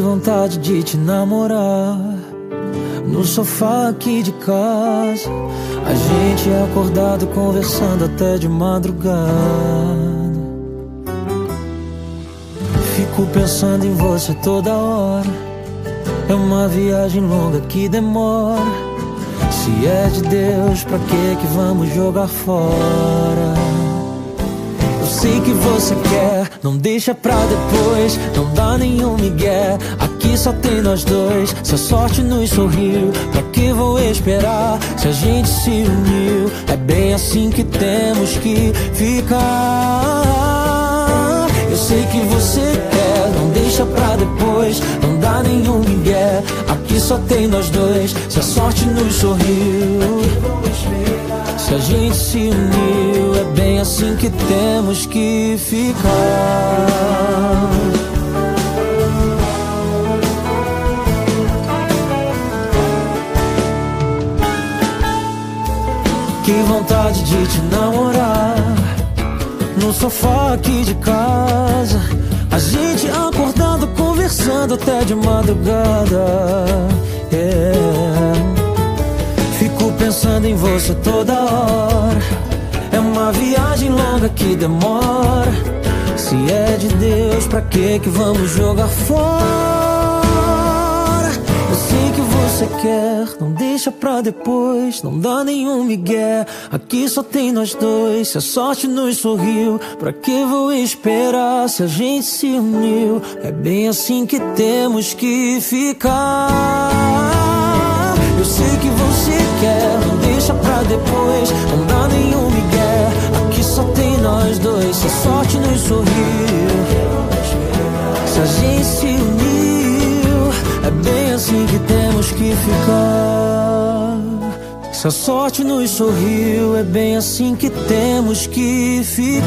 vontade de te namorar no sofá aqui de casa. A gente é acordado conversando até de madrugada. Fico pensando em você toda hora. É uma viagem longa que demora. Se é de Deus, pra que que vamos jogar fora? Sei que você quer, não deixa pra depois, não dá nenhum migué. Aqui só tem nós dois, se a sorte nos sorriu, pra que vou esperar? Se a gente se uniu, é bem assim que temos que ficar. Eu sei que você quer, não deixa pra depois, não dá nenhum migué. Aqui só tem nós dois, se a sorte nos sorriu. Se a gente se uniu, assim que temos que ficar. Que vontade de te namorar no sofá aqui de casa. A gente acordado conversando até de madrugada. Yeah. Fico pensando em você toda hora. Que demora. Se é de Deus, pra que que vamos jogar fora? Eu sei que você quer, não deixa pra depois, não dá nenhum migué. Aqui só tem nós dois, se a sorte nos sorriu, pra que vou esperar se a gente se uniu? É bem assim que temos que ficar. Eu sei que você quer, não deixa pra depois, não dá nenhum nós dois, se a sorte nos sorriu. Se a gente se uniu, é bem assim que temos que ficar. Se a sorte nos sorriu, é bem assim que temos que ficar.